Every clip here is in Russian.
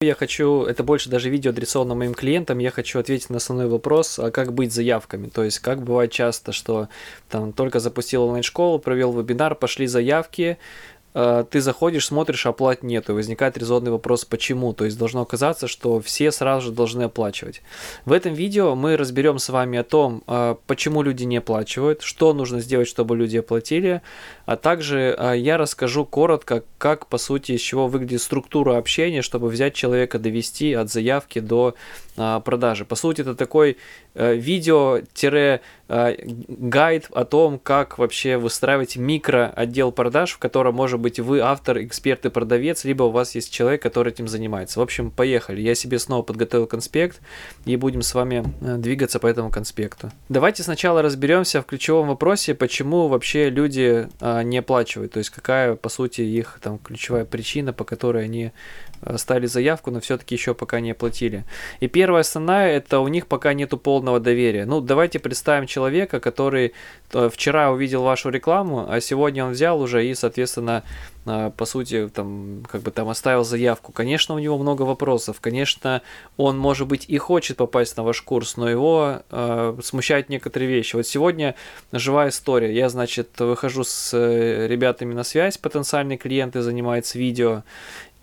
Я хочу, это больше даже видео адресовано моим клиентам, я хочу ответить на основной вопрос, а как быть заявками. То есть, как бывает часто, что там только запустил онлайн-школу, провел вебинар, пошли заявки, ты заходишь, смотришь, оплат нету, и возникает резонный вопрос, почему. То есть должно оказаться, что все сразу же должны оплачивать. В этом видео мы разберем с вами о том, э, почему люди не оплачивают, что нужно сделать, чтобы люди оплатили, а также э, я расскажу коротко, как, по сути, из чего выглядит структура общения, чтобы взять человека, довести от заявки до продажи. По сути, это такой видео-гайд о том, как вообще выстраивать микро-отдел продаж, в котором может быть, вы автор, эксперт и продавец, либо у вас есть человек, который этим занимается. В общем, поехали. Я себе снова подготовил конспект, и будем с вами э, двигаться по этому конспекту. Давайте сначала разберемся в ключевом вопросе, почему вообще люди а, не оплачивают, то есть какая, по сути, их там ключевая причина, по которой они оставили заявку, но все-таки еще пока не оплатили. И первая основная, это у них пока нету полного доверия. Ну, давайте представим человека, который э, вчера увидел вашу рекламу, а сегодня он взял уже и, соответственно, а, по сути, там, как бы там оставил заявку. Конечно, у него много вопросов. Конечно, он, может быть, и хочет попасть на ваш курс, но его э, смущают некоторые вещи. Вот сегодня живая история. Я, значит, выхожу с э, ребятами на связь, потенциальные клиенты занимаются видео,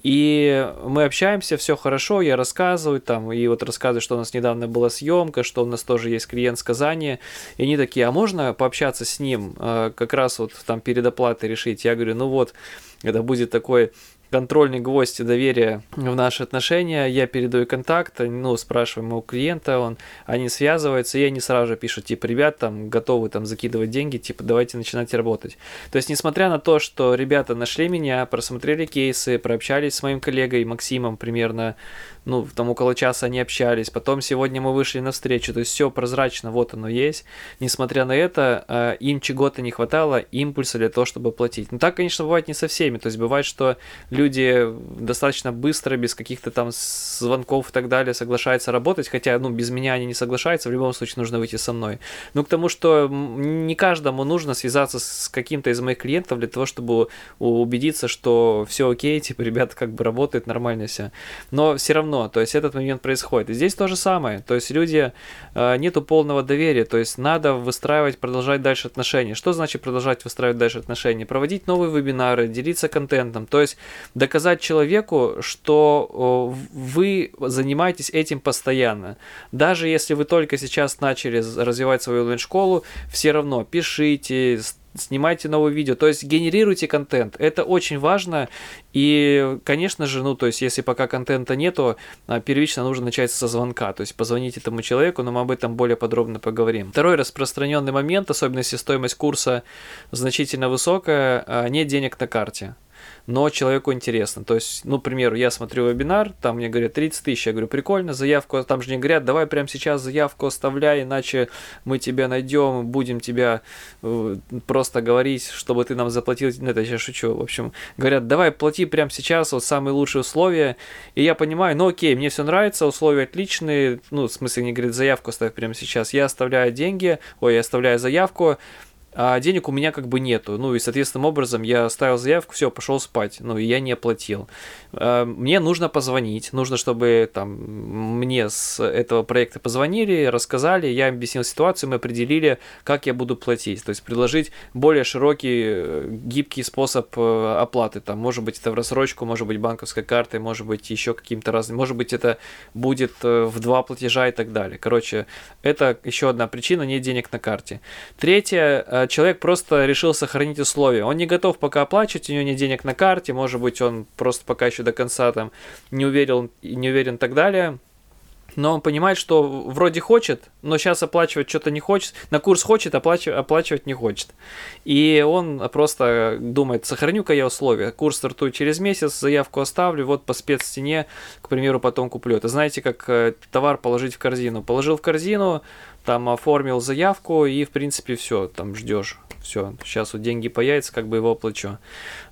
и мы общаемся, все хорошо, я рассказываю там, и вот рассказываю, что у нас недавно была съемка, что у нас тоже есть клиент с Казани. И они такие, а можно пообщаться с ним, э, как раз вот там перед оплатой решить? Я говорю, ну вот, это будет такой контрольный гвоздь доверия в наши отношения. Я передаю контакт, ну, спрашиваем у клиента, он, они связываются, и они сразу же пишут, типа, ребят, там, готовы там закидывать деньги, типа, давайте начинать работать. То есть, несмотря на то, что ребята нашли меня, просмотрели кейсы, прообщались с моим коллегой Максимом примерно ну, там около часа они общались, потом сегодня мы вышли на встречу, то есть все прозрачно, вот оно есть. Несмотря на это, э, им чего-то не хватало, импульса для того, чтобы платить. Ну, так, конечно, бывает не со всеми, то есть бывает, что люди достаточно быстро, без каких-то там звонков и так далее, соглашаются работать, хотя, ну, без меня они не соглашаются, в любом случае нужно выйти со мной. Ну, к тому, что не каждому нужно связаться с каким-то из моих клиентов для того, чтобы убедиться, что все окей, типа, ребята как бы работают нормально все. Но все равно равно, то есть этот момент происходит. И здесь то же самое, то есть люди, э, нету полного доверия, то есть надо выстраивать, продолжать дальше отношения. Что значит продолжать выстраивать дальше отношения? Проводить новые вебинары, делиться контентом, то есть доказать человеку, что вы занимаетесь этим постоянно. Даже если вы только сейчас начали развивать свою онлайн-школу, все равно пишите, снимайте новые видео, то есть генерируйте контент. Это очень важно. И, конечно же, ну, то есть, если пока контента нету, а, первично нужно начать со звонка, то есть позвонить этому человеку, но мы об этом более подробно поговорим. Второй распространенный момент, особенно если стоимость курса значительно высокая, а, нет денег на карте но человеку интересно. То есть, ну, к примеру, я смотрю вебинар, там мне говорят 30 тысяч, я говорю, прикольно, заявку, там же не говорят, давай прямо сейчас заявку оставляй, иначе мы тебя найдем, будем тебя э, просто говорить, чтобы ты нам заплатил, ну, это я шучу, в общем, говорят, давай плати прямо сейчас, вот самые лучшие условия, и я понимаю, ну, окей, мне все нравится, условия отличные, ну, в смысле, не говорят, заявку оставь прямо сейчас, я оставляю деньги, ой, я оставляю заявку, а денег у меня как бы нету. Ну и, соответственным образом, я ставил заявку, все, пошел спать. Ну и я не оплатил. А, мне нужно позвонить. Нужно, чтобы там мне с этого проекта позвонили, рассказали, я объяснил ситуацию, мы определили, как я буду платить. То есть предложить более широкий, э, гибкий способ э, оплаты. Там, может быть, это в рассрочку, может быть, банковской картой, может быть, еще каким-то разным. Может быть, это будет э, в два платежа и так далее. Короче, это еще одна причина, нет денег на карте. Третье, человек просто решил сохранить условия. Он не готов пока оплачивать, у него нет денег на карте, может быть, он просто пока еще до конца там не уверен, не уверен и так далее. Но он понимает, что вроде хочет, но сейчас оплачивать что-то не хочет. На курс хочет, оплачивать, оплачивать не хочет. И он просто думает, сохраню-ка я условия. Курс стартует через месяц, заявку оставлю, вот по спеццене, к примеру, потом куплю. Это знаете, как э, товар положить в корзину. Положил в корзину, там оформил заявку и, в принципе, все, там ждешь. Все, сейчас вот деньги появятся, как бы его оплачу.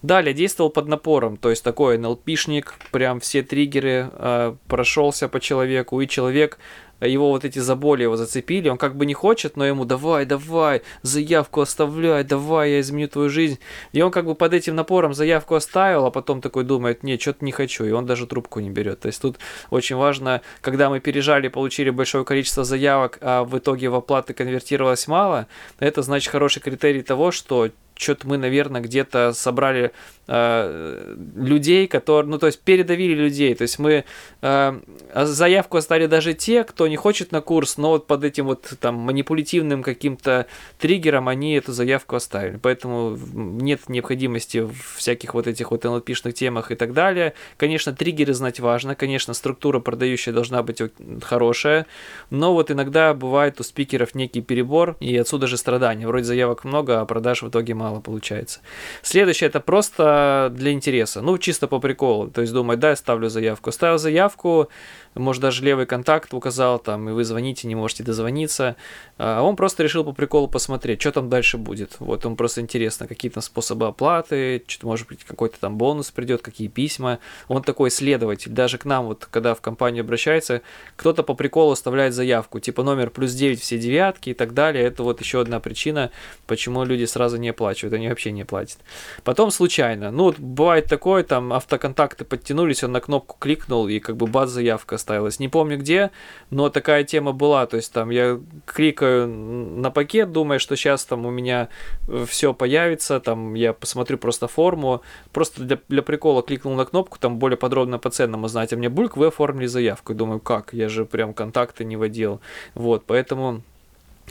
Далее, действовал под напором, то есть такой НЛПшник, прям все триггеры э, прошелся по человеку, и человек его вот эти заболи его зацепили, он как бы не хочет, но ему давай, давай, заявку оставляй, давай, я изменю твою жизнь. И он как бы под этим напором заявку оставил, а потом такой думает, нет, что-то не хочу, и он даже трубку не берет. То есть тут очень важно, когда мы пережали, получили большое количество заявок, а в итоге в оплаты конвертировалось мало, это значит хороший критерий того, что что-то мы, наверное, где-то собрали э, людей, которые, ну, то есть передавили людей, то есть мы э, заявку оставили даже те, кто не хочет на курс, но вот под этим вот там манипулятивным каким-то триггером они эту заявку оставили, поэтому нет необходимости в всяких вот этих вот NLP-шных темах и так далее. Конечно, триггеры знать важно, конечно, структура продающая должна быть хорошая, но вот иногда бывает у спикеров некий перебор, и отсюда же страдания. Вроде заявок много, а продаж в итоге мало получается. Следующее это просто для интереса, ну чисто по приколу, то есть думать, да, я ставлю заявку. Ставил заявку, может даже левый контакт указал, там, и вы звоните, не можете дозвониться. А он просто решил по приколу посмотреть, что там дальше будет. Вот, ему просто интересно, какие там способы оплаты, что-то, может быть, какой-то там бонус придет, какие письма. Он такой исследователь. Даже к нам, вот, когда в компанию обращается, кто-то по приколу оставляет заявку, типа номер плюс 9 все девятки и так далее. Это вот еще одна причина, почему люди сразу не оплачивают, они вообще не платят. Потом случайно. Ну, вот бывает такое, там автоконтакты подтянулись, он на кнопку кликнул, и как бы бац, заявка оставилась. Не помню где, но такая тема была. То есть там я кликаю на пакет, думая, что сейчас там у меня э, все появится, там я посмотрю просто форму, просто для, для прикола кликнул на кнопку, там более подробно по ценам узнать, а мне бульк, вы оформили заявку. И думаю, как? Я же прям контакты не водил. Вот, поэтому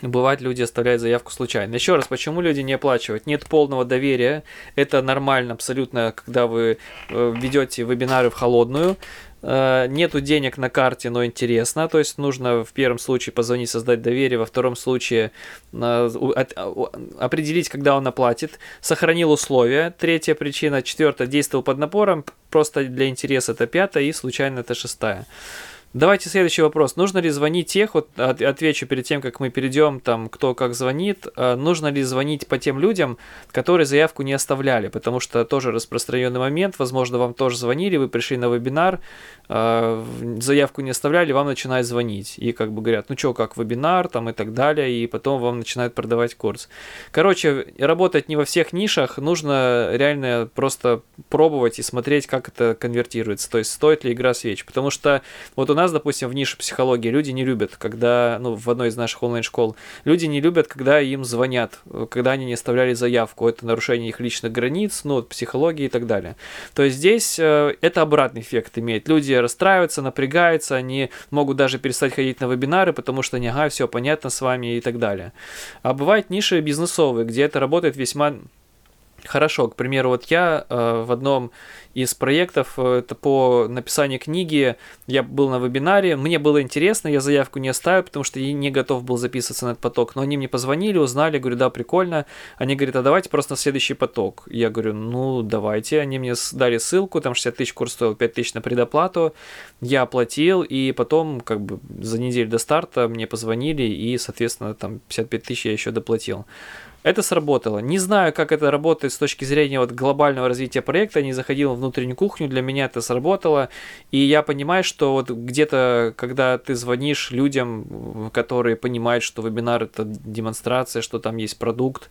Бывает, люди оставляют заявку случайно. Еще раз, почему люди не оплачивают? Нет полного доверия. Это нормально абсолютно, когда вы э, ведете вебинары в холодную. Э, нету денег на карте, но интересно, то есть нужно в первом случае позвонить, создать доверие, во втором случае э, определить, когда он оплатит, сохранил условия, третья причина, четвертая, действовал под напором, просто для интереса это пятая и случайно это шестая. Давайте следующий вопрос. Нужно ли звонить тех, вот отвечу перед тем, как мы перейдем, там, кто как звонит, э, нужно ли звонить по тем людям, которые заявку не оставляли, потому что тоже распространенный момент, возможно, вам тоже звонили, вы пришли на вебинар, э, заявку не оставляли, вам начинают звонить, и как бы говорят, ну что, как вебинар, там, и так далее, и потом вам начинают продавать курс. Короче, работать не во всех нишах, нужно реально просто пробовать и смотреть, как это конвертируется, то есть стоит ли игра свеч, потому что вот у нас нас, допустим, в нише психологии люди не любят, когда, ну, в одной из наших онлайн-школ, люди не любят, когда им звонят, когда они не оставляли заявку, это нарушение их личных границ, ну, психологии и так далее. То есть здесь э, это обратный эффект имеет. Люди расстраиваются, напрягаются, они могут даже перестать ходить на вебинары, потому что, ага, все понятно с вами и так далее. А бывают ниши бизнесовые, где это работает весьма Хорошо, к примеру, вот я э, в одном из проектов, э, это по написанию книги, я был на вебинаре, мне было интересно, я заявку не оставил, потому что я не готов был записываться на этот поток, но они мне позвонили, узнали, говорю, да, прикольно, они говорят, а давайте просто на следующий поток. Я говорю, ну, давайте, они мне дали ссылку, там 60 тысяч курс стоил 5 тысяч на предоплату, я оплатил, и потом, как бы, за неделю до старта мне позвонили, и, соответственно, там 55 тысяч я еще доплатил. Это сработало. Не знаю, как это работает с точки зрения вот глобального развития проекта. Не заходил в внутреннюю кухню, для меня это сработало. И я понимаю, что вот где-то, когда ты звонишь людям, которые понимают, что вебинар это демонстрация, что там есть продукт,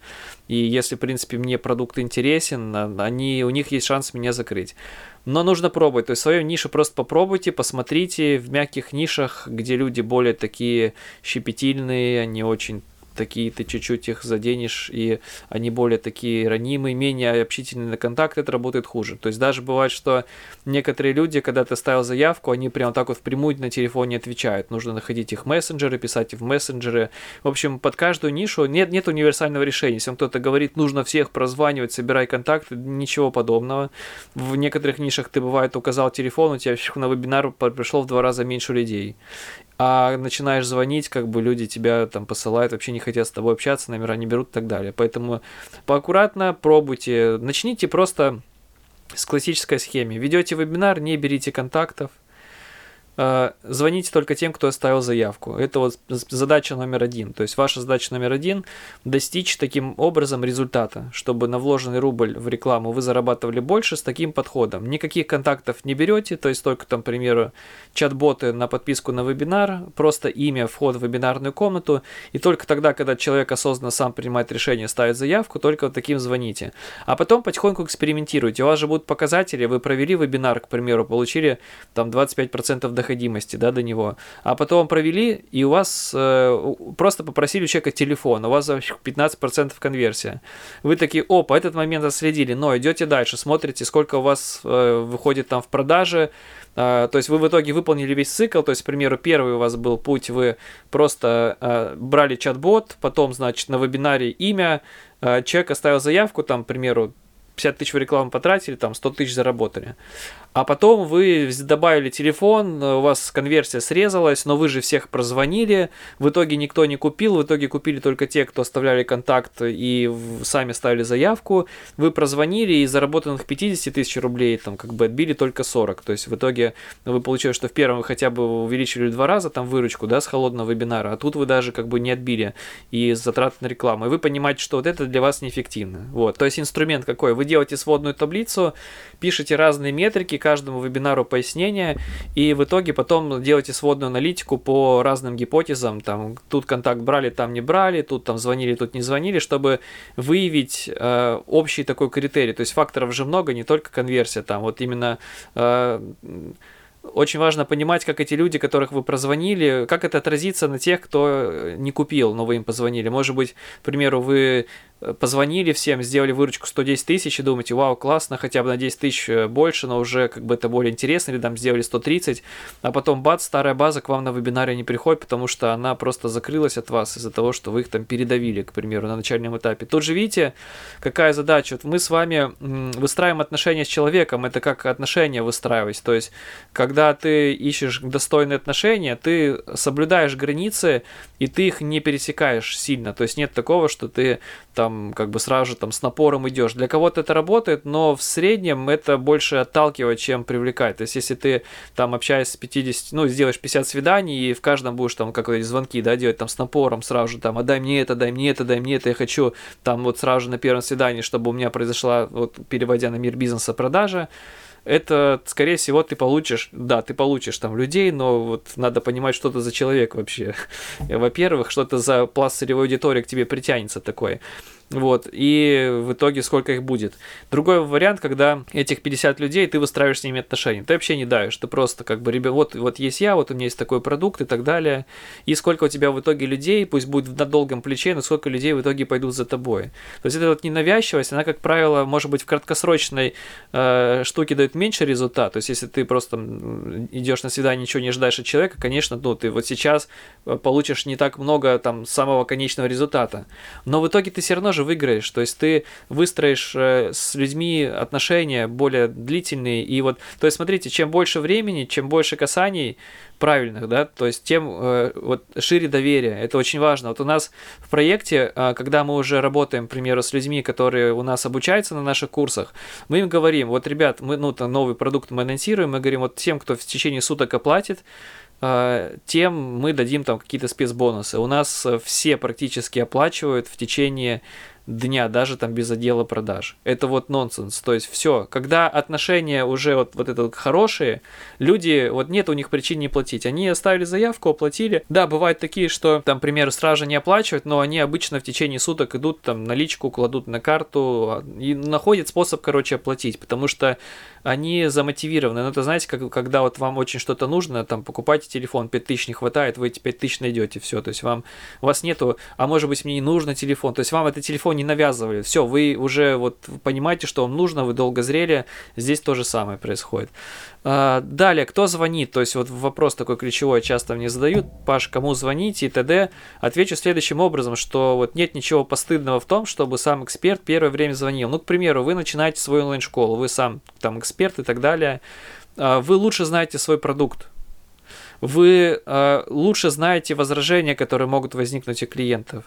и если, в принципе, мне продукт интересен, а, они, у них есть шанс меня закрыть. Но нужно пробовать. То есть свою нишу просто попробуйте, посмотрите в мягких нишах, где люди более такие щепетильные, они очень такие, ты чуть-чуть их заденешь, и они более такие ранимые, менее общительные на контакт, это работает хуже. То есть даже бывает, что некоторые люди, когда ты ставил заявку, они прямо так вот впрямую на телефоне отвечают. Нужно находить их мессенджеры, писать в мессенджеры. В общем, под каждую нишу нет, нет универсального решения. Если кто-то говорит, нужно всех прозванивать, собирай контакты, ничего подобного. В некоторых нишах ты, бывает, указал телефон, у тебя на вебинар пришло в два раза меньше людей а начинаешь звонить, как бы люди тебя там посылают, вообще не хотят с тобой общаться, номера не берут и так далее. Поэтому поаккуратно пробуйте, начните просто с классической схемы. Ведете вебинар, не берите контактов, звоните только тем, кто оставил заявку. Это вот задача номер один. То есть ваша задача номер один – достичь таким образом результата, чтобы на вложенный рубль в рекламу вы зарабатывали больше с таким подходом. Никаких контактов не берете, то есть только там, к примеру, чат-боты на подписку на вебинар, просто имя, вход в вебинарную комнату, и только тогда, когда человек осознанно сам принимает решение ставить заявку, только вот таким звоните. А потом потихоньку экспериментируйте. У вас же будут показатели, вы провели вебинар, к примеру, получили там 25% доходимости да, до него, а потом провели, и у вас э, просто попросили у человека телефон, у вас 15% конверсия. Вы такие, о, по этот момент отследили, но идете дальше, смотрите, сколько у вас э, выходит там в продаже, э, то есть вы в итоге выполнили весь цикл, то есть, к примеру, первый у вас был путь, вы просто э, брали чат-бот, потом, значит, на вебинаре имя, э, человек оставил заявку, там, к примеру, 50 тысяч в рекламу потратили, там 100 тысяч заработали. А потом вы добавили телефон, у вас конверсия срезалась, но вы же всех прозвонили, в итоге никто не купил, в итоге купили только те, кто оставляли контакт и сами ставили заявку, вы прозвонили и заработанных 50 тысяч рублей там как бы отбили только 40, то есть в итоге вы получили, что в первом вы хотя бы увеличили в два раза там выручку, да, с холодного вебинара, а тут вы даже как бы не отбили и затраты на рекламу, и вы понимаете, что вот это для вас неэффективно, вот, то есть инструмент какой, вы делаете сводную таблицу, пишете разные метрики, каждому вебинару пояснения, и в итоге потом делаете сводную аналитику по разным гипотезам, там, тут контакт брали, там не брали, тут там звонили, тут не звонили, чтобы выявить э, общий такой критерий. То есть факторов же много, не только конверсия, там, вот именно э, очень важно понимать, как эти люди, которых вы прозвонили, как это отразится на тех, кто не купил, но вы им позвонили. Может быть, к примеру, вы позвонили всем, сделали выручку 110 тысяч и думаете, вау, классно, хотя бы на 10 тысяч э, больше, но уже как бы это более интересно, или там сделали 130, а потом бац, старая база к вам на вебинаре не приходит, потому что она просто закрылась от вас из-за того, что вы их там передавили, к примеру, на начальном этапе. Тут же видите, какая задача. Вот мы с вами выстраиваем отношения с человеком, это как отношения выстраивать, то есть когда ты ищешь достойные отношения, ты соблюдаешь границы, и ты их не пересекаешь сильно, то есть нет такого, что ты там как бы сразу же там с напором идешь. Для кого-то это работает, но в среднем это больше отталкивает, чем привлекает. То есть если ты там общаешься с 50, ну, сделаешь 50 свиданий, и в каждом будешь там как звонки, да, делать там с напором сразу же там, а дай мне это, дай мне это, дай мне это, я хочу там вот сразу же на первом свидании, чтобы у меня произошла, вот переводя на мир бизнеса, продажа, это, скорее всего, ты получишь, да, ты получишь там людей, но вот надо понимать, что это за человек вообще. Во-первых, что это за пласт целевой аудитории к тебе притянется такой. Вот, и в итоге сколько их будет. Другой вариант, когда этих 50 людей, ты выстраиваешь с ними отношения. Ты вообще не даешь, ты просто как бы, ребят, вот, вот есть я, вот у меня есть такой продукт и так далее. И сколько у тебя в итоге людей, пусть будет на долгом плече, но сколько людей в итоге пойдут за тобой. То есть это вот ненавязчивость, она, как правило, может быть в краткосрочной э, штуке дает меньше результат. То есть если ты просто идешь на свидание, ничего не ожидаешь от человека, конечно, ну, ты вот сейчас э, получишь не так много там самого конечного результата. Но в итоге ты все равно же тоже выиграешь. То есть ты выстроишь э, с людьми отношения более длительные. И вот, то есть смотрите, чем больше времени, чем больше касаний правильных, да, то есть тем э, вот шире доверие. Это очень важно. Вот у нас в проекте, э, когда мы уже работаем, к примеру, с людьми, которые у нас обучаются на наших курсах, мы им говорим, вот, ребят, мы, ну, там, новый продукт мы анонсируем, мы говорим, вот тем, кто в течение суток оплатит, тем мы дадим там какие-то спецбонусы. У нас все практически оплачивают в течение дня, даже там без отдела продаж. Это вот нонсенс. То есть все, когда отношения уже вот, вот это хорошие, люди, вот нет у них причин не платить. Они оставили заявку, оплатили. Да, бывают такие, что там, к примеру, стражи не оплачивают, но они обычно в течение суток идут там наличку, кладут на карту а, и находят способ, короче, оплатить, потому что они замотивированы. Ну, это знаете, как, когда вот вам очень что-то нужно, там, покупайте телефон, 5000 не хватает, вы эти 5000 найдете, все, то есть вам, у вас нету, а может быть мне не нужно телефон, то есть вам этот телефон не навязывали, все, вы уже вот понимаете, что вам нужно, вы долго зрели, здесь то же самое происходит. А, далее, кто звонит? То есть вот вопрос такой ключевой часто мне задают, Паш, кому звонить и т.д. Отвечу следующим образом, что вот нет ничего постыдного в том, чтобы сам эксперт первое время звонил. Ну, к примеру, вы начинаете свою онлайн-школу, вы сам там эксперт и так далее, а, вы лучше знаете свой продукт, вы э, лучше знаете возражения, которые могут возникнуть у клиентов.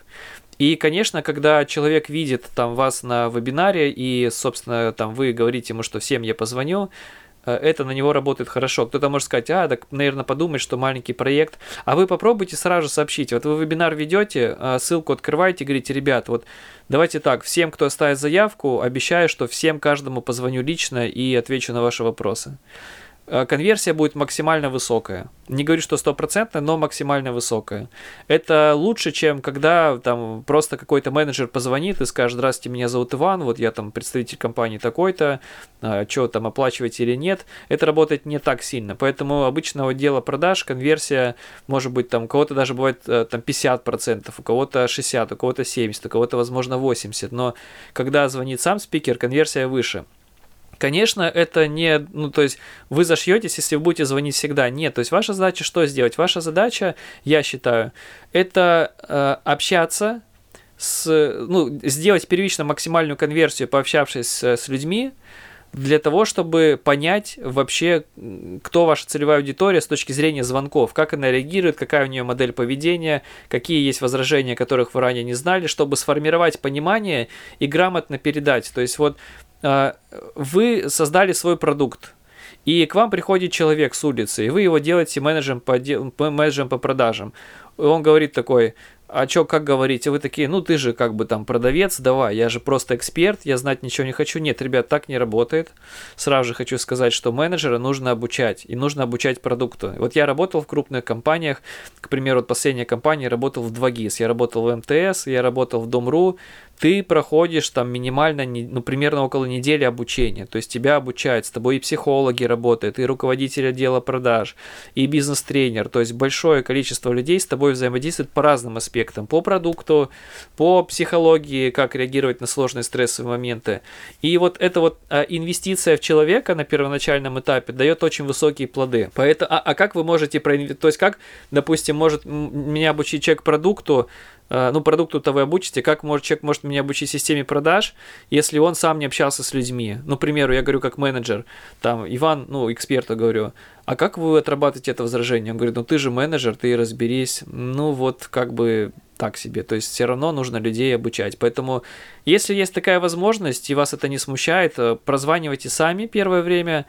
И, конечно, когда человек видит там вас на вебинаре и, собственно, там вы говорите ему, что всем я позвоню, э, это на него работает хорошо. Кто-то может сказать, а, так, наверное, подумать, что маленький проект. А вы попробуйте сразу сообщить. Вот вы вебинар ведете, э, ссылку открываете, говорите, ребят, вот давайте так, всем, кто оставит заявку, обещаю, что всем каждому позвоню лично и отвечу на ваши вопросы. Э, конверсия будет максимально высокая. Не говорю, что стопроцентная, но максимально высокая. Это лучше, чем когда там просто какой-то менеджер позвонит и скажет, здравствуйте, меня зовут Иван, вот я там представитель компании такой-то, а, что там оплачиваете или нет. Это работает не так сильно. Поэтому обычного дела продаж, конверсия может быть там, у кого-то даже бывает э, там 50%, у кого-то 60%, у кого-то 70%, у кого-то возможно 80%. Но когда звонит сам спикер, конверсия выше. Конечно, это не, ну, то есть вы зашьетесь, если вы будете звонить всегда. Нет, то есть ваша задача что сделать? Ваша задача, я считаю, это э, общаться с, ну, сделать первично максимальную конверсию, пообщавшись с, с людьми, для того, чтобы понять вообще, кто ваша целевая аудитория с точки зрения звонков, как она реагирует, какая у нее модель поведения, какие есть возражения, которых вы ранее не знали, чтобы сформировать понимание и грамотно передать. То есть вот вы создали свой продукт, и к вам приходит человек с улицы, и вы его делаете менеджером по, менеджером по продажам. Он говорит такой, а чё, как говорите? Вы такие, ну ты же как бы там продавец, давай, я же просто эксперт, я знать ничего не хочу. Нет, ребят, так не работает. Сразу же хочу сказать, что менеджера нужно обучать, и нужно обучать продукту. Вот я работал в крупных компаниях, к примеру, вот последняя компания работал в 2GIS, я работал в МТС, я работал в Дом.ру, ты проходишь там минимально, ну, примерно около недели обучения. То есть тебя обучают, с тобой и психологи работают, и руководитель отдела продаж, и бизнес-тренер. То есть большое количество людей с тобой взаимодействует по разным аспектам. По продукту, по психологии, как реагировать на сложные стрессовые моменты. И вот эта вот а, инвестиция в человека на первоначальном этапе дает очень высокие плоды. Поэтому, а, а как вы можете проинвестировать? То есть как, допустим, может меня обучить человек продукту, ну, продукту-то вы обучите, как может, человек может меня обучить системе продаж, если он сам не общался с людьми. Ну, к примеру, я говорю как менеджер, там, Иван, ну, эксперта говорю, а как вы отрабатываете это возражение? Он говорит, ну, ты же менеджер, ты разберись. Ну, вот, как бы так себе. То есть все равно нужно людей обучать. Поэтому, если есть такая возможность, и вас это не смущает, э, прозванивайте сами первое время,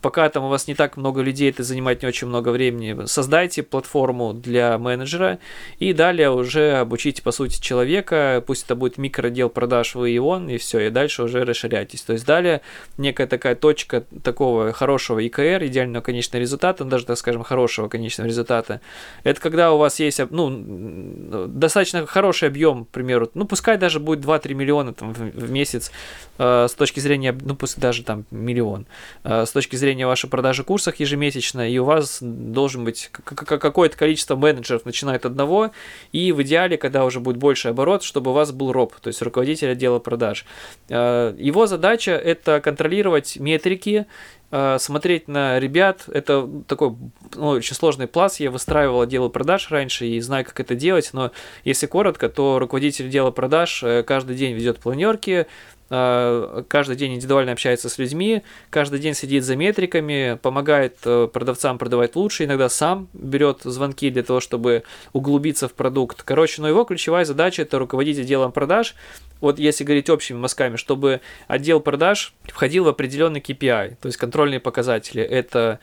пока там у вас не так много людей, это занимает не очень много времени, создайте платформу для менеджера и далее уже обучите, по сути, человека, пусть это будет микродел продаж вы и он, и все, и дальше уже расширяйтесь. То есть далее некая такая точка такого хорошего ИКР, идеального конечного результата, ну, даже, так скажем, хорошего конечного результата, это когда у вас есть, ну, достаточно хороший объем, к примеру, ну, пускай даже будет 2-3 миллиона там, в, в месяц э, с точки зрения, ну, пусть даже там миллион, э, с точки зрения вашей продажи курсов ежемесячно, и у вас должен быть какое-то количество менеджеров, начиная от одного, и в идеале, когда уже будет больше оборот, чтобы у вас был РОП, то есть руководитель отдела продаж. Э, его задача это контролировать метрики, смотреть на ребят, это такой ну, очень сложный пласт, я выстраивал отделы продаж раньше и знаю, как это делать, но если коротко, то руководитель отдела продаж э, каждый день ведет планерки, Э, каждый день индивидуально общается с людьми, каждый день сидит за метриками, помогает э, продавцам продавать лучше, иногда сам берет звонки для того, чтобы углубиться в продукт. Короче, но его ключевая задача это руководить отделом продаж. Вот если говорить общими мазками, чтобы отдел продаж входил в определенный KPI, то есть контрольные показатели. Это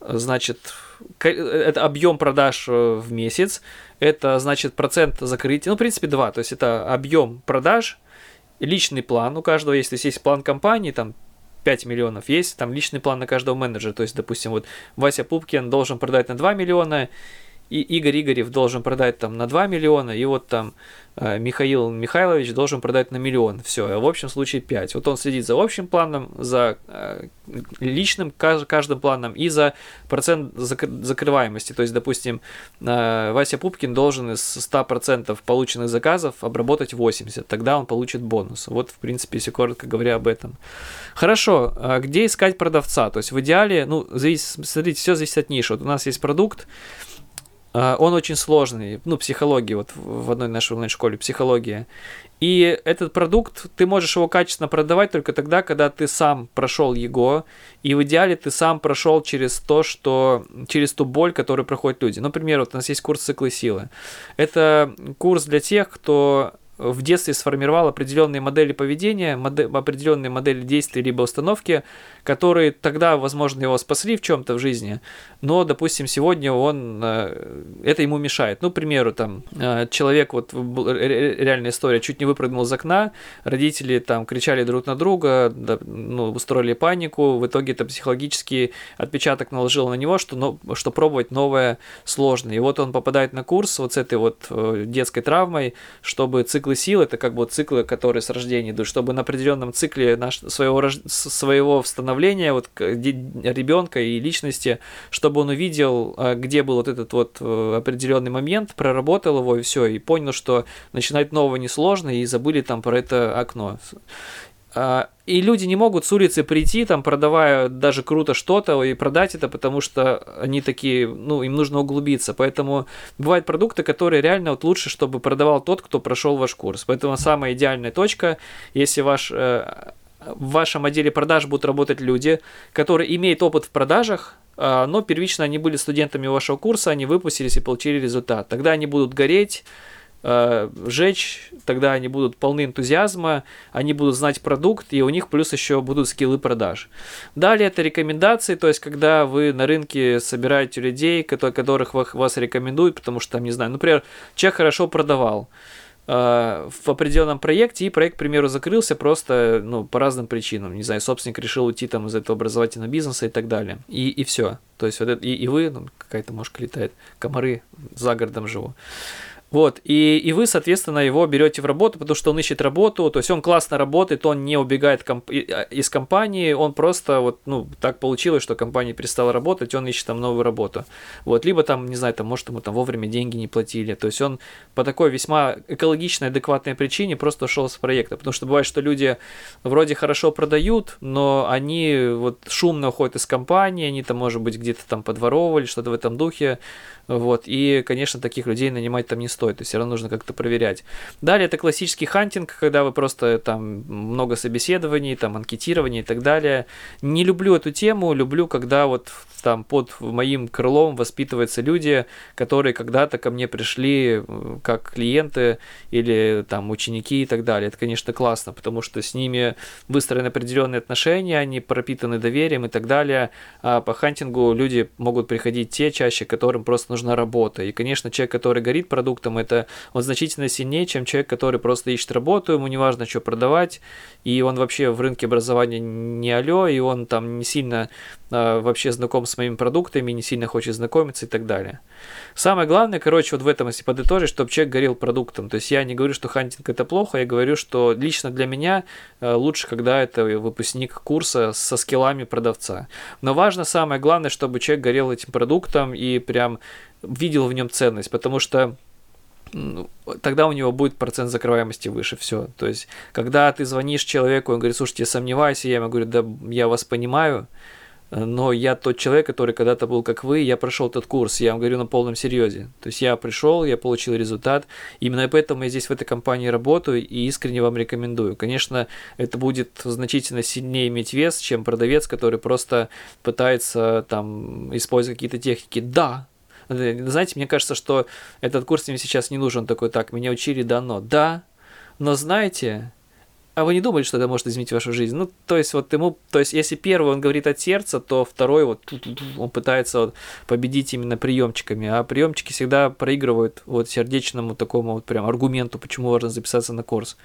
значит это объем продаж э, в месяц, это значит процент закрытия, ну, в принципе, два, то есть это объем продаж личный план у каждого есть. То есть есть план компании, там 5 миллионов, есть там личный план на каждого менеджера. То есть, допустим, вот Вася Пупкин должен продать на 2 миллиона, и Игорь Игорев должен продать там на 2 миллиона, и вот там э, Михаил Михайлович должен продать на миллион. Все, а в общем случае 5. Вот он следит за общим планом, за э, личным каждым планом и за процент закрываемости. То есть, допустим, э, Вася Пупкин должен из 100% полученных заказов обработать 80, тогда он получит бонус. Вот, в принципе, если коротко говоря об этом. Хорошо, а где искать продавца? То есть, в идеале, ну, зависит, смотрите, все зависит от ниши. Вот у нас есть продукт, он очень сложный, ну, психология, вот в одной нашей онлайн-школе, психология. И этот продукт, ты можешь его качественно продавать только тогда, когда ты сам прошел его, и в идеале ты сам прошел через то, что, через ту боль, которую проходят люди. Например, вот у нас есть курс циклы силы. Это курс для тех, кто в детстве сформировал определенные модели поведения, модель, определенные модели действий либо установки, которые тогда, возможно, его спасли в чем-то в жизни, но, допустим, сегодня он э, это ему мешает. Ну, к примеру, там э, человек, вот реальная история, чуть не выпрыгнул из окна, родители там кричали друг на друга, да, ну, устроили панику, в итоге это психологический отпечаток наложил на него, что, но, что пробовать новое сложно. И вот он попадает на курс вот с этой вот э, детской травмой, чтобы циклы сил, это как бы циклы, которые с рождения идут, чтобы на определенном цикле наш, своего, своего становления вот ребенка и личности, чтобы он увидел, э, где был вот этот вот э, определенный момент, проработал его и все, и понял, что начинать нового несложно, и забыли там про это окно. А, и люди не могут с улицы прийти, там, продавая даже круто что-то, и продать это, потому что они такие, ну, им нужно углубиться. Поэтому бывают продукты, которые реально вот лучше, чтобы продавал тот, кто прошел ваш курс. Поэтому самая идеальная точка, если ваш, э, в вашем отделе продаж будут работать люди, которые имеют опыт в продажах, а, но первично они были студентами вашего курса, они выпустились и получили результат. Тогда они будут гореть, э, жечь, тогда они будут полны энтузиазма, они будут знать продукт, и у них плюс еще будут скиллы продаж. Далее это рекомендации, то есть когда вы на рынке собираете людей, которых вас рекомендуют, потому что там, не знаю, например, человек хорошо продавал, э, в определенном проекте, и проект, к примеру, закрылся просто ну, по разным причинам. Не знаю, собственник решил уйти там из этого образовательного бизнеса и так далее. И, и все. То есть вот это, и, и вы, ну, какая-то мошка летает, комары за городом живу. Вот, и, и вы, соответственно, его берете в работу, потому что он ищет работу, то есть он классно работает, он не убегает комп- а, из компании, он просто вот, ну, так получилось, что компания перестала работать, он ищет там новую работу. Вот, либо там, не знаю, там, может, ему там вовремя деньги не платили, то есть он по такой весьма экологичной, адекватной причине просто ушел с проекта, потому что бывает, что люди вроде хорошо продают, но они вот шумно уходят из компании, они там, может быть, где-то там подворовывали, что-то в этом духе, вот, и, конечно, таких людей нанимать там не стоит, то есть все равно нужно как-то проверять. Далее это классический хантинг, когда вы просто там много собеседований, там анкетирования и так далее. Не люблю эту тему, люблю, когда вот там под моим крылом воспитываются люди, которые когда-то ко мне пришли как клиенты или там ученики и так далее. Это, конечно, классно, потому что с ними выстроены определенные отношения, они пропитаны доверием и так далее. А по хантингу люди могут приходить те чаще, которым просто нужна работа. И, конечно, человек, который горит продуктом, это он значительно сильнее, чем человек, который просто ищет работу, ему не важно, что продавать, и он вообще в рынке образования не алё, и он там не сильно э, вообще знаком с моими продуктами, не сильно хочет знакомиться и так далее. Самое главное, короче, вот в этом, если подытожить, чтобы человек горел продуктом. То есть я не говорю, что хантинг это плохо, я говорю, что лично для меня э, лучше, когда это выпускник курса со скиллами продавца. Но важно самое главное, чтобы человек горел этим продуктом и прям видел в нем ценность, потому что тогда у него будет процент закрываемости выше, все. То есть, когда ты звонишь человеку, он говорит, слушайте, я сомневаюсь, я ему говорю, да, я вас понимаю, но я тот человек, который когда-то был как вы, я прошел этот курс, я вам говорю на полном серьезе. То есть я пришел, я получил результат, именно поэтому я здесь в этой компании работаю и искренне вам рекомендую. Конечно, это будет значительно сильнее иметь вес, чем продавец, который просто пытается там использовать какие-то техники. Да, знаете, мне кажется, что этот курс мне сейчас не нужен такой, так, меня учили давно. Да, но знаете, а вы не думали, что это может изменить вашу жизнь? Ну, то есть, вот ему, то есть, если первый он говорит от сердца, то второй вот он пытается вот победить именно приемчиками, а приемчики всегда проигрывают вот сердечному такому вот прям аргументу, почему важно записаться на курс.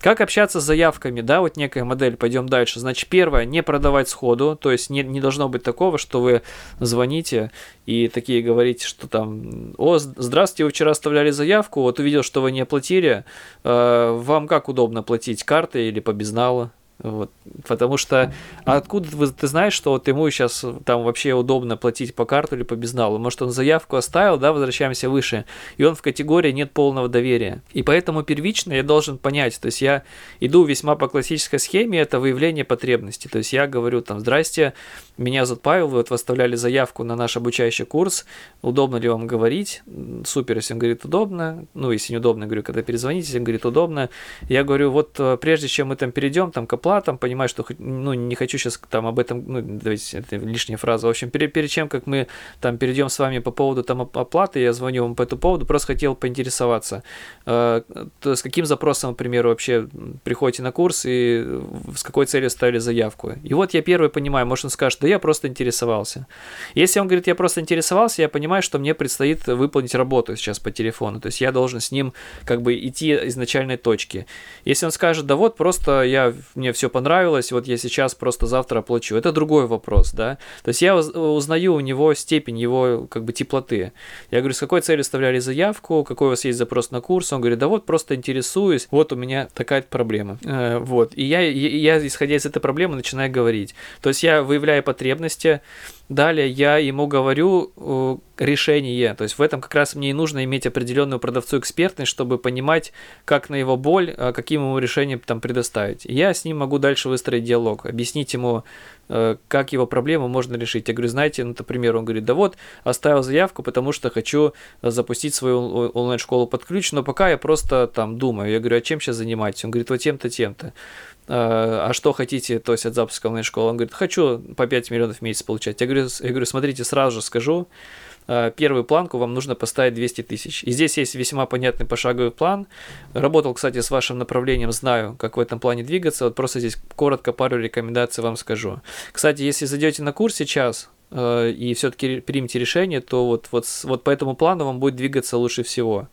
Как общаться с заявками, да, вот некая модель, пойдем дальше. Значит, первое, не продавать сходу, то есть не, не должно быть такого, что вы звоните и такие говорите, что там, о, здравствуйте, вы вчера оставляли заявку, вот увидел, что вы не оплатили, э, вам как удобно платить, картой или по безналу? Вот. Потому что а откуда ты, ты знаешь, что вот ему сейчас там вообще удобно платить по карту или по безналу? Может, он заявку оставил, да, возвращаемся выше, и он в категории нет полного доверия. И поэтому первично я должен понять, то есть я иду весьма по классической схеме, это выявление потребности. То есть я говорю там, здрасте, меня зовут Павел, вы вот выставляли заявку на наш обучающий курс, удобно ли вам говорить? Супер, если он говорит удобно, ну, если неудобно, говорю, когда перезвоните, если он говорит удобно, я говорю, вот э, прежде чем мы там перейдем там к оплатам, понимаю, что ну, не хочу сейчас там об этом, ну, давайте, это лишняя фраза. В общем, перед, перед чем, как мы там перейдем с вами по поводу там оплаты, я звоню вам по этому поводу, просто хотел поинтересоваться, э, то с каким запросом, например, вообще приходите на курс и с какой целью ставили заявку. И вот я первый понимаю, может он скажет, да я просто интересовался. Если он говорит, я просто интересовался, я понимаю, что мне предстоит выполнить работу сейчас по телефону, то есть я должен с ним как бы идти из начальной точки. Если он скажет, да вот просто я, мне все понравилось, вот я сейчас просто завтра оплачу, это другой вопрос, да. То есть я узнаю у него степень его как бы теплоты. Я говорю, с какой целью оставляли заявку, какой у вас есть запрос на курс, он говорит, да вот просто интересуюсь, вот у меня такая проблема. Э, вот, и я, я, исходя из этой проблемы, начинаю говорить. То есть я выявляю потребности, Далее я ему говорю э, решение. То есть в этом как раз мне и нужно иметь определенную продавцу экспертность, чтобы понимать, как на его боль, э, каким ему решением там предоставить. Я с ним могу дальше выстроить диалог, объяснить ему, э, как его проблему можно решить. Я говорю, знаете, ну, например, он говорит, да вот, оставил заявку, потому что хочу запустить свою онлайн-школу под ключ, но пока я просто там думаю. Я говорю, а чем сейчас занимаетесь? Он говорит, вот тем-то, тем-то. «А, а что хотите, то есть от запуска онлайн-школы? Он говорит, хочу по 5 миллионов в месяц получать. Я говорю, я говорю, смотрите, сразу же скажу, а, первую планку вам нужно поставить 200 тысяч. И здесь есть весьма понятный пошаговый план. Работал, кстати, с вашим направлением, знаю, как в этом плане двигаться. Вот просто здесь коротко пару рекомендаций вам скажу. Кстати, если зайдете на курс сейчас, а, и все-таки примете решение, то вот, вот, вот по этому плану вам будет двигаться лучше всего.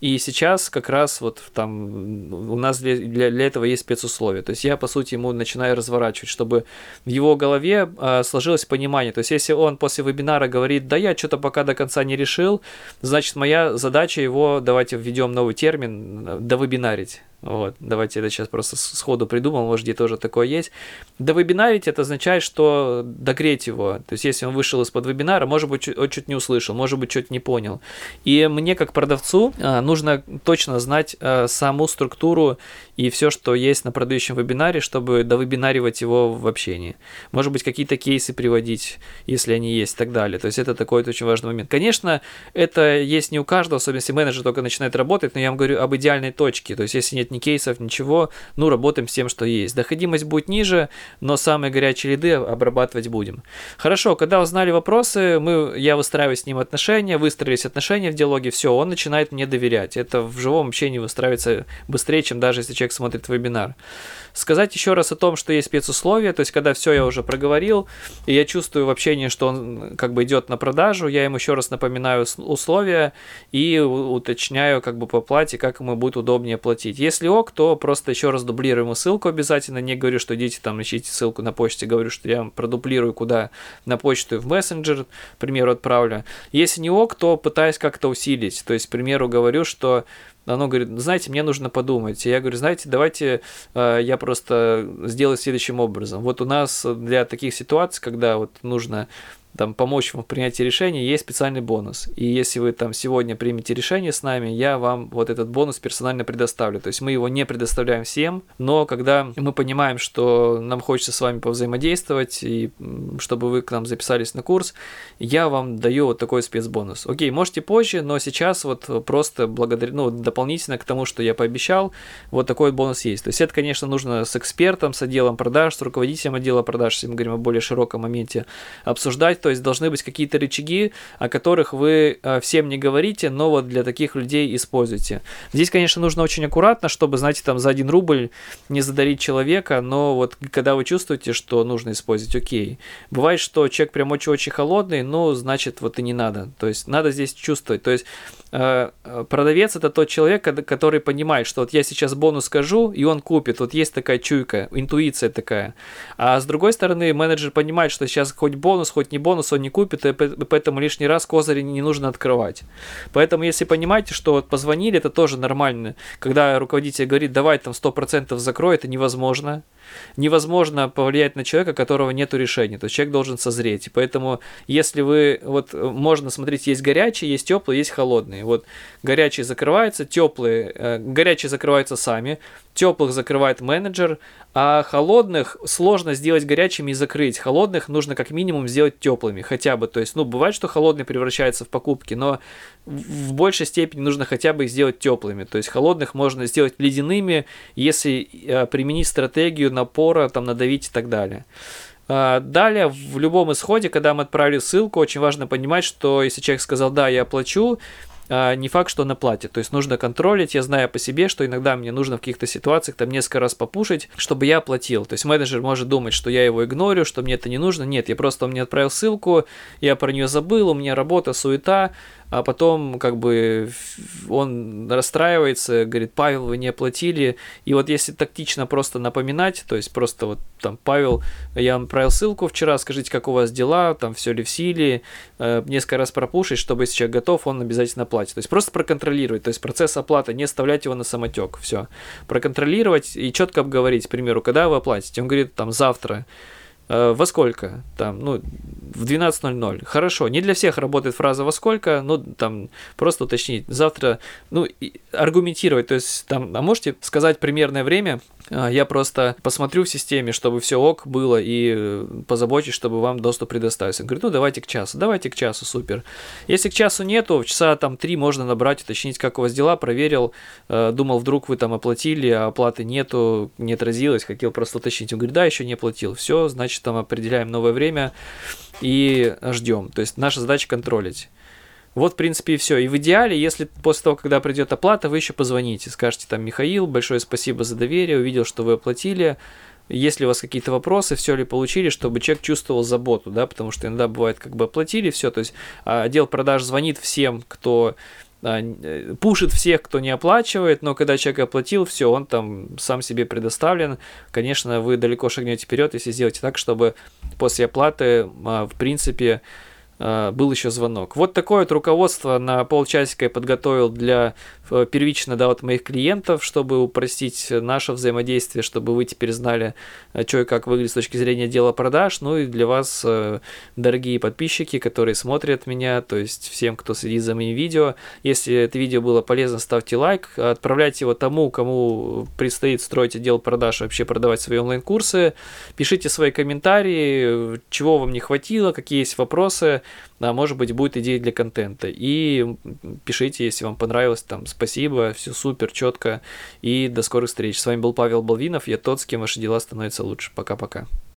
И сейчас как раз вот там у нас для, для, для этого есть спецусловия. То есть я, по сути, ему начинаю разворачивать, чтобы в его голове э, сложилось понимание. То есть если он после вебинара говорит, да я что-то пока до конца не решил, значит моя задача его, давайте введем новый термин, э, довебинарить. Вот, давайте это сейчас просто сходу придумал, может, где тоже такое есть. Довебинарить это означает, что догреть его. То есть, если он вышел из-под вебинара, может быть, он чуть не услышал, может быть, что-то не понял. И мне, как продавцу, а, нужно точно знать а, саму структуру и все, что есть на продающем вебинаре, чтобы довебинаривать его в общении. Может быть, какие-то кейсы приводить, если они есть, и так далее. То есть, это такой очень важный момент. Конечно, это есть не у каждого, особенно если менеджер только начинает работать, но я вам говорю об идеальной точке. То есть, если нет ни кейсов, ничего, ну, работаем с тем, что есть. Доходимость будет ниже, но самые горячие лиды обрабатывать будем. Хорошо, когда узнали вопросы, мы, я выстраиваю с ним отношения, выстроились отношения в диалоге, все, он начинает мне доверять. Это в живом общении выстраивается быстрее, чем даже если человек смотрит вебинар. Сказать еще раз о том, что есть спецусловия, то есть когда все я уже проговорил, и я чувствую в общении, что он как бы идет на продажу, я ему еще раз напоминаю условия и уточняю как бы по плате, как ему будет удобнее платить. Если ок, то просто еще раз дублирую ему ссылку обязательно, не говорю, что идите там ищите ссылку на почте, говорю, что я продублирую куда на почту и в мессенджер, к примеру, отправлю. Если не ок, то пытаюсь как-то усилить, то есть, к примеру, говорю, что оно говорит, знаете, мне нужно подумать. Я говорю, знаете, давайте э, я просто сделаю следующим образом. Вот у нас для таких ситуаций, когда вот нужно там, помочь вам в принятии решения, есть специальный бонус. И если вы там сегодня примете решение с нами, я вам вот этот бонус персонально предоставлю. То есть мы его не предоставляем всем, но когда мы понимаем, что нам хочется с вами повзаимодействовать, и чтобы вы к нам записались на курс, я вам даю вот такой спецбонус. Окей, можете позже, но сейчас вот просто благодаря, ну, дополнительно к тому, что я пообещал, вот такой бонус есть. То есть это, конечно, нужно с экспертом, с отделом продаж, с руководителем отдела продаж, если мы говорим о более широком моменте, обсуждать то есть должны быть какие-то рычаги, о которых вы э, всем не говорите, но вот для таких людей используйте. Здесь, конечно, нужно очень аккуратно, чтобы, знаете, там за один рубль не задарить человека, но вот когда вы чувствуете, что нужно использовать, окей. Бывает, что человек прям очень-очень холодный, ну, значит, вот и не надо. То есть надо здесь чувствовать. То есть э, продавец это тот человек, который понимает, что вот я сейчас бонус скажу, и он купит. Вот есть такая чуйка, интуиция такая. А с другой стороны, менеджер понимает, что сейчас хоть бонус, хоть не бонус, бонус он не купит, и поэтому лишний раз козыри не нужно открывать. Поэтому, если понимаете, что вот позвонили, это тоже нормально. Когда руководитель говорит, давай там 100% закрой, это невозможно невозможно повлиять на человека, которого нет решения. То есть человек должен созреть. И поэтому, если вы, вот можно смотреть, есть горячие, есть теплые, есть холодные. Вот горячие закрываются, теплые, э, горячие закрываются сами, теплых закрывает менеджер, а холодных сложно сделать горячими и закрыть. Холодных нужно как минимум сделать теплыми, хотя бы. То есть, ну, бывает, что холодные превращаются в покупки, но в большей степени нужно хотя бы их сделать теплыми. То есть, холодных можно сделать ледяными, если э, применить стратегию на напора, там надавить и так далее. А, далее, в любом исходе, когда мы отправили ссылку, очень важно понимать, что если человек сказал «да, я оплачу», а, не факт, что на платит. То есть нужно контролить. Я знаю по себе, что иногда мне нужно в каких-то ситуациях там несколько раз попушить, чтобы я оплатил. То есть менеджер может думать, что я его игнорю, что мне это не нужно. Нет, я просто он мне отправил ссылку, я про нее забыл, у меня работа, суета, а потом как бы он расстраивается, говорит, Павел, вы не оплатили. И вот если тактично просто напоминать, то есть просто вот там, Павел, я вам отправил ссылку вчера, скажите, как у вас дела, там все ли в силе, э, несколько раз пропушить, чтобы если человек готов, он обязательно платит. То есть просто проконтролировать, то есть процесс оплаты, не оставлять его на самотек, все. Проконтролировать и четко обговорить, к примеру, когда вы оплатите. Он говорит, там, завтра. Э, во сколько? Там, ну, в 12.00. Хорошо, не для всех работает фраза во сколько, но там просто уточнить. Завтра, ну, аргументировать, то есть там, а можете сказать примерное время, а, я просто посмотрю в системе, чтобы все ок было и э, позабочусь, чтобы вам доступ предоставился. Говорю, ну давайте к часу, давайте к часу, супер. Если к часу нету, в часа там три можно набрать, уточнить, как у вас дела, проверил, э, думал, вдруг вы там оплатили, а оплаты нету, не отразилось, хотел просто уточнить. Он говорит, да, еще не оплатил. Все, значит, там определяем новое время и ждем. То есть наша задача контролить. Вот, в принципе, и все. И в идеале, если после того, когда придет оплата, вы еще позвоните, скажете там, Михаил, большое спасибо за доверие, увидел, что вы оплатили, если у вас какие-то вопросы, все ли получили, чтобы человек чувствовал заботу, да, потому что иногда бывает, как бы оплатили все, то есть а, отдел продаж звонит всем, кто пушит всех, кто не оплачивает, но когда человек оплатил, все, он там сам себе предоставлен. Конечно, вы далеко шагнете вперед, если сделаете так, чтобы после оплаты, а, в принципе, а, был еще звонок. Вот такое вот руководство на полчасика я подготовил для Э, первично да, от моих клиентов, чтобы упростить наше взаимодействие, чтобы вы теперь знали, э, что и как выглядит с точки зрения дела продаж. Ну и для вас, э, дорогие подписчики, которые смотрят меня, то есть всем, кто следит за моим видео, если это видео было полезно, ставьте лайк, отправляйте его тому, кому предстоит строить отдел продаж, вообще продавать свои онлайн-курсы, пишите свои комментарии, чего вам не хватило, какие есть вопросы, а может быть будет идея для контента. И пишите, если вам понравилось, там, спасибо, все супер, четко. И до скорых встреч. С вами был Павел Балвинов, я тот, с кем ваши дела становятся лучше. Пока-пока.